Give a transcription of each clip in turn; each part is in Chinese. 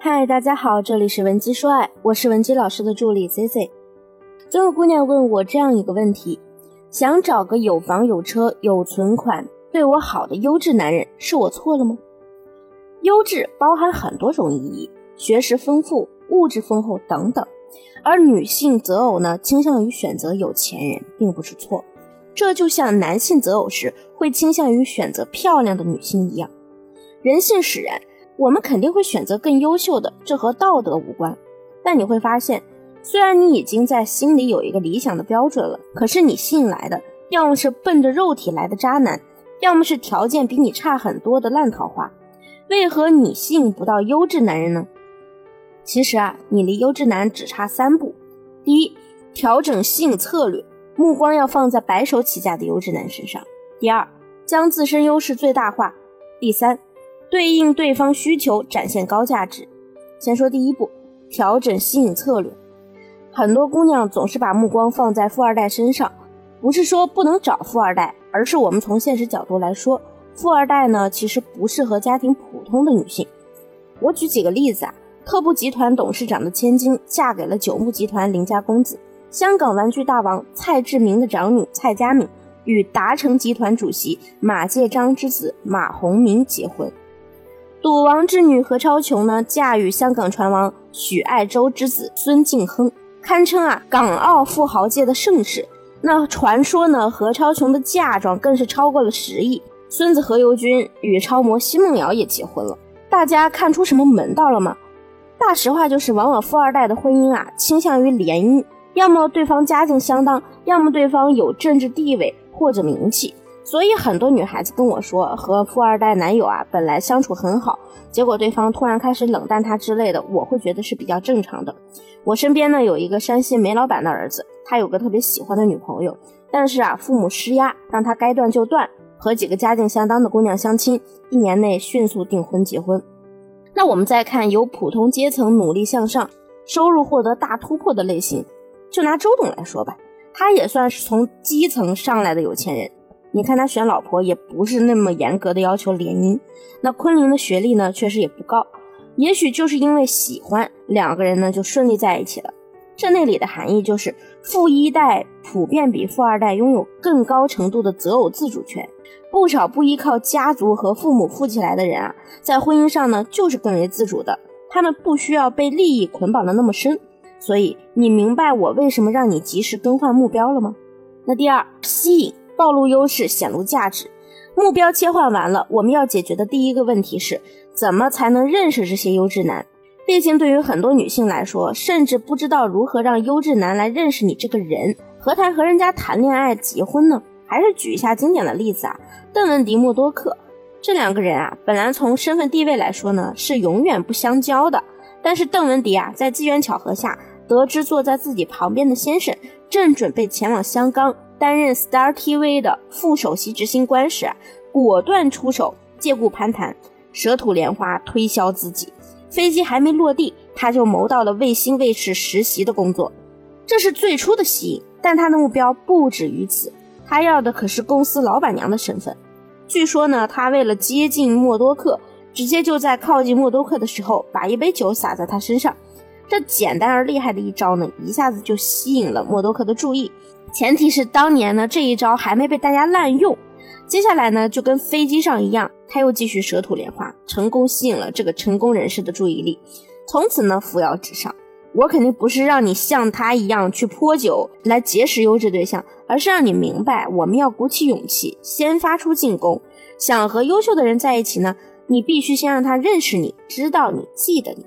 嗨，大家好，这里是文姬说爱，我是文姬老师的助理 C C。总有姑娘问我这样一个问题：想找个有房有车有存款、对我好的优质男人，是我错了吗？优质包含很多种意义，学识丰富、物质丰厚等等。而女性择偶呢，倾向于选择有钱人，并不是错。这就像男性择偶时会倾向于选择漂亮的女性一样，人性使然，我们肯定会选择更优秀的，这和道德无关。但你会发现，虽然你已经在心里有一个理想的标准了，可是你吸引来的要么是奔着肉体来的渣男，要么是条件比你差很多的烂桃花。为何你吸引不到优质男人呢？其实啊，你离优质男只差三步：第一，调整吸引策略。目光要放在白手起家的优质男身上。第二，将自身优势最大化。第三，对应对方需求，展现高价值。先说第一步，调整吸引策略。很多姑娘总是把目光放在富二代身上，不是说不能找富二代，而是我们从现实角度来说，富二代呢其实不适合家庭普通的女性。我举几个例子啊，特步集团董事长的千金嫁给了九牧集团林家公子。香港玩具大王蔡志明的长女蔡佳敏与达成集团主席马介章之子马鸿明结婚，赌王之女何超琼呢，嫁与香港船王许爱周之子孙敬亨，堪称啊港澳富豪界的盛世。那传说呢，何超琼的嫁妆更是超过了十亿。孙子何猷君与超模奚梦瑶也结婚了，大家看出什么门道了吗？大实话就是，往往富二代的婚姻啊，倾向于联姻。要么对方家境相当，要么对方有政治地位或者名气，所以很多女孩子跟我说，和富二代男友啊本来相处很好，结果对方突然开始冷淡她之类的，我会觉得是比较正常的。我身边呢有一个山西煤老板的儿子，他有个特别喜欢的女朋友，但是啊父母施压，让他该断就断，和几个家境相当的姑娘相亲，一年内迅速订婚结婚。那我们再看由普通阶层努力向上，收入获得大突破的类型。就拿周董来说吧，他也算是从基层上来的有钱人。你看他选老婆也不是那么严格的要求联姻。那昆凌的学历呢，确实也不高，也许就是因为喜欢两个人呢，就顺利在一起了。这内里的含义就是，富一代普遍比富二代拥有更高程度的择偶自主权。不少不依靠家族和父母富起来的人啊，在婚姻上呢，就是更为自主的，他们不需要被利益捆绑的那么深。所以你明白我为什么让你及时更换目标了吗？那第二，吸引、暴露优势、显露价值。目标切换完了，我们要解决的第一个问题是，怎么才能认识这些优质男？毕竟对于很多女性来说，甚至不知道如何让优质男来认识你这个人，何谈和人家谈恋爱、结婚呢？还是举一下经典的例子啊，邓文迪、默多克这两个人啊，本来从身份地位来说呢，是永远不相交的。但是邓文迪啊，在机缘巧合下得知坐在自己旁边的先生正准备前往香港担任 Star TV 的副首席执行官时，果断出手借故攀谈，舌吐莲花推销自己。飞机还没落地，他就谋到了卫星卫视实习的工作。这是最初的吸引，但他的目标不止于此，他要的可是公司老板娘的身份。据说呢，他为了接近默多克。直接就在靠近默多克的时候，把一杯酒洒在他身上。这简单而厉害的一招呢，一下子就吸引了默多克的注意。前提是当年呢，这一招还没被大家滥用。接下来呢，就跟飞机上一样，他又继续舌吐莲花，成功吸引了这个成功人士的注意力。从此呢，扶摇直上。我肯定不是让你像他一样去泼酒来结识优质对象，而是让你明白，我们要鼓起勇气，先发出进攻。想和优秀的人在一起呢？你必须先让他认识你，知道你，记得你。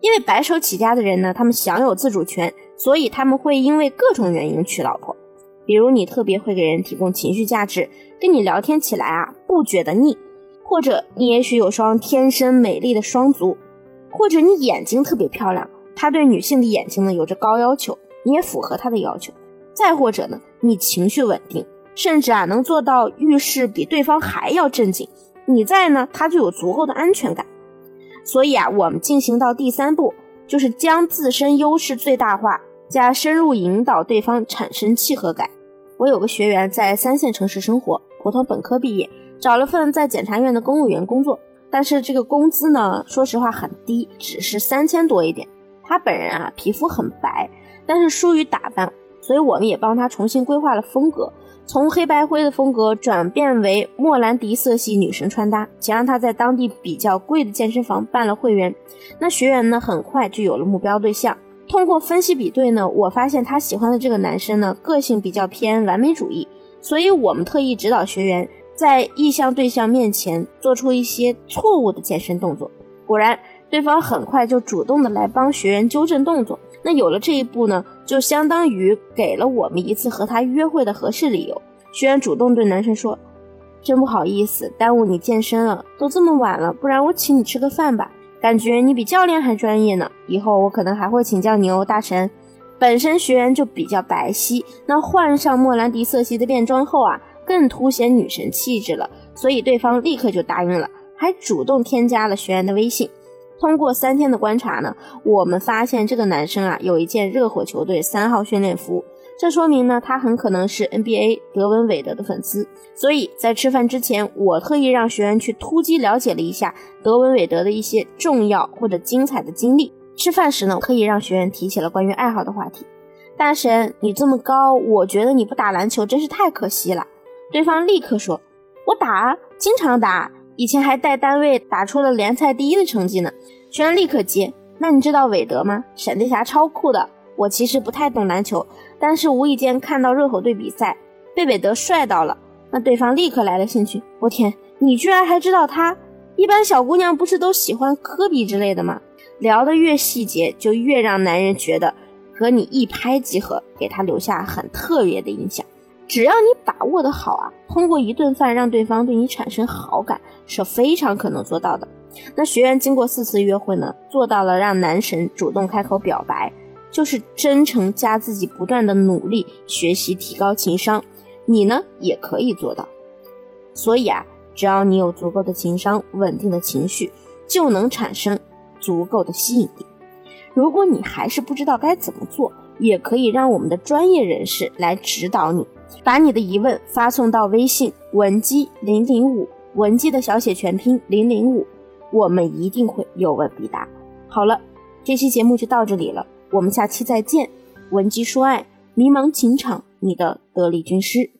因为白手起家的人呢，他们享有自主权，所以他们会因为各种原因娶老婆。比如你特别会给人提供情绪价值，跟你聊天起来啊不觉得腻；或者你也许有双天生美丽的双足；或者你眼睛特别漂亮，他对女性的眼睛呢有着高要求，你也符合他的要求；再或者呢，你情绪稳定，甚至啊能做到遇事比对方还要正经。你在呢，他就有足够的安全感。所以啊，我们进行到第三步，就是将自身优势最大化，加深入引导对方产生契合感。我有个学员在三线城市生活，普通本科毕业，找了份在检察院的公务员工作。但是这个工资呢，说实话很低，只是三千多一点。他本人啊，皮肤很白，但是疏于打扮，所以我们也帮他重新规划了风格，从黑白灰的风格转变为莫兰迪色系女神穿搭，且让她在当地比较贵的健身房办了会员。那学员呢，很快就有了目标对象。通过分析比对呢，我发现她喜欢的这个男生呢，个性比较偏完美主义，所以我们特意指导学员。在意向对象面前做出一些错误的健身动作，果然对方很快就主动的来帮学员纠正动作。那有了这一步呢，就相当于给了我们一次和他约会的合适理由。学员主动对男生说：“真不好意思，耽误你健身了，都这么晚了，不然我请你吃个饭吧。感觉你比教练还专业呢，以后我可能还会请教你哦，大神。”本身学员就比较白皙，那换上莫兰迪色系的便装后啊。更凸显女神气质了，所以对方立刻就答应了，还主动添加了学员的微信。通过三天的观察呢，我们发现这个男生啊有一件热火球队三号训练服，这说明呢他很可能是 NBA 德文韦德的粉丝。所以在吃饭之前，我特意让学员去突击了解了一下德文韦德的一些重要或者精彩的经历。吃饭时呢，特意让学员提起了关于爱好的话题。大神，你这么高，我觉得你不打篮球真是太可惜了。对方立刻说：“我打，经常打，以前还带单位打出了联赛第一的成绩呢。”学员立刻接：“那你知道韦德吗？闪电侠超酷的。我其实不太懂篮球，但是无意间看到热火队比赛，被韦德帅到了。”那对方立刻来了兴趣：“我天，你居然还知道他？一般小姑娘不是都喜欢科比之类的吗？”聊得越细节，就越让男人觉得和你一拍即合，给他留下很特别的印象。只要你把握的好啊，通过一顿饭让对方对你产生好感是非常可能做到的。那学员经过四次约会呢，做到了让男神主动开口表白，就是真诚加自己不断的努力学习提高情商，你呢也可以做到。所以啊，只要你有足够的情商、稳定的情绪，就能产生足够的吸引力。如果你还是不知道该怎么做，也可以让我们的专业人士来指导你。把你的疑问发送到微信文姬零零五，文姬的小写全拼零零五，我们一定会有问必答。好了，这期节目就到这里了，我们下期再见。文姬说爱，迷茫情场，你的得力军师。